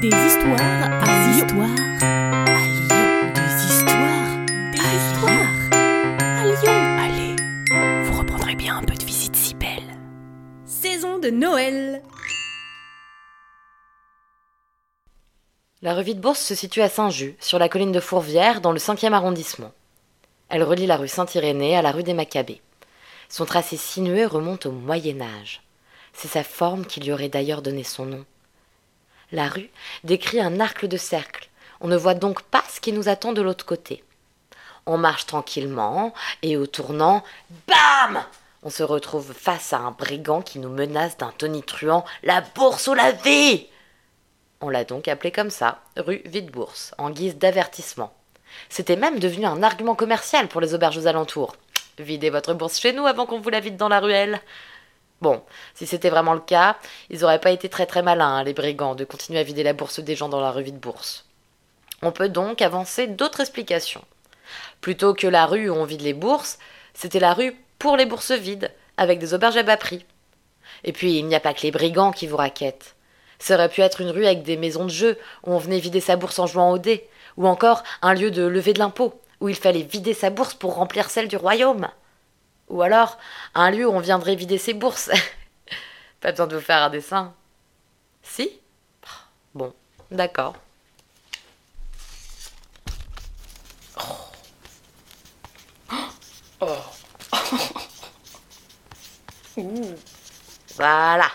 Des histoires à Des Lyon. histoires à Lyon. Des histoires Des à histoires à Lyon. Allez, vous reprendrez bien un peu de visite si belle. Saison de Noël. La rue Vide-Bourse se situe à Saint-Just, sur la colline de Fourvière, dans le 5e arrondissement. Elle relie la rue Saint-Irénée à la rue des Maccabées. Son tracé sinueux remonte au Moyen Âge. C'est sa forme qui lui aurait d'ailleurs donné son nom. La rue décrit un arc de cercle. On ne voit donc pas ce qui nous attend de l'autre côté. On marche tranquillement et au tournant, bam On se retrouve face à un brigand qui nous menace d'un tonitruant La bourse ou la vie on l'a donc appelé comme ça, rue Vide-Bourse, en guise d'avertissement. C'était même devenu un argument commercial pour les auberges aux alentours. Videz votre bourse chez nous avant qu'on vous la vide dans la ruelle. Bon, si c'était vraiment le cas, ils auraient pas été très très malins, hein, les brigands, de continuer à vider la bourse des gens dans la rue Vide-Bourse. On peut donc avancer d'autres explications. Plutôt que la rue où on vide les bourses, c'était la rue pour les bourses vides, avec des auberges à bas prix. Et puis, il n'y a pas que les brigands qui vous raquettent. Ça aurait pu être une rue avec des maisons de jeu, où on venait vider sa bourse en jouant au dé, ou encore un lieu de levée de l'impôt, où il fallait vider sa bourse pour remplir celle du royaume. Ou alors un lieu où on viendrait vider ses bourses. Pas besoin de vous faire un dessin. Si? Bon, d'accord. Voilà.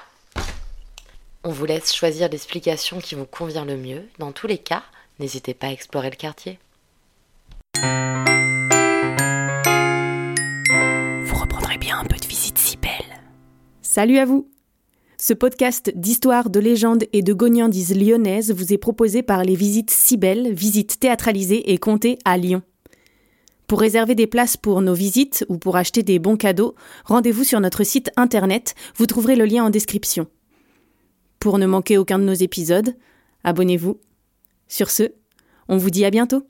On vous laisse choisir l'explication qui vous convient le mieux. Dans tous les cas, n'hésitez pas à explorer le quartier. Salut à vous. Ce podcast d'histoire, de légendes et de gognandises lyonnaises vous est proposé par les visites si belles, visites théâtralisées et comptées à Lyon. Pour réserver des places pour nos visites ou pour acheter des bons cadeaux, rendez-vous sur notre site internet, vous trouverez le lien en description. Pour ne manquer aucun de nos épisodes, abonnez-vous. Sur ce, on vous dit à bientôt.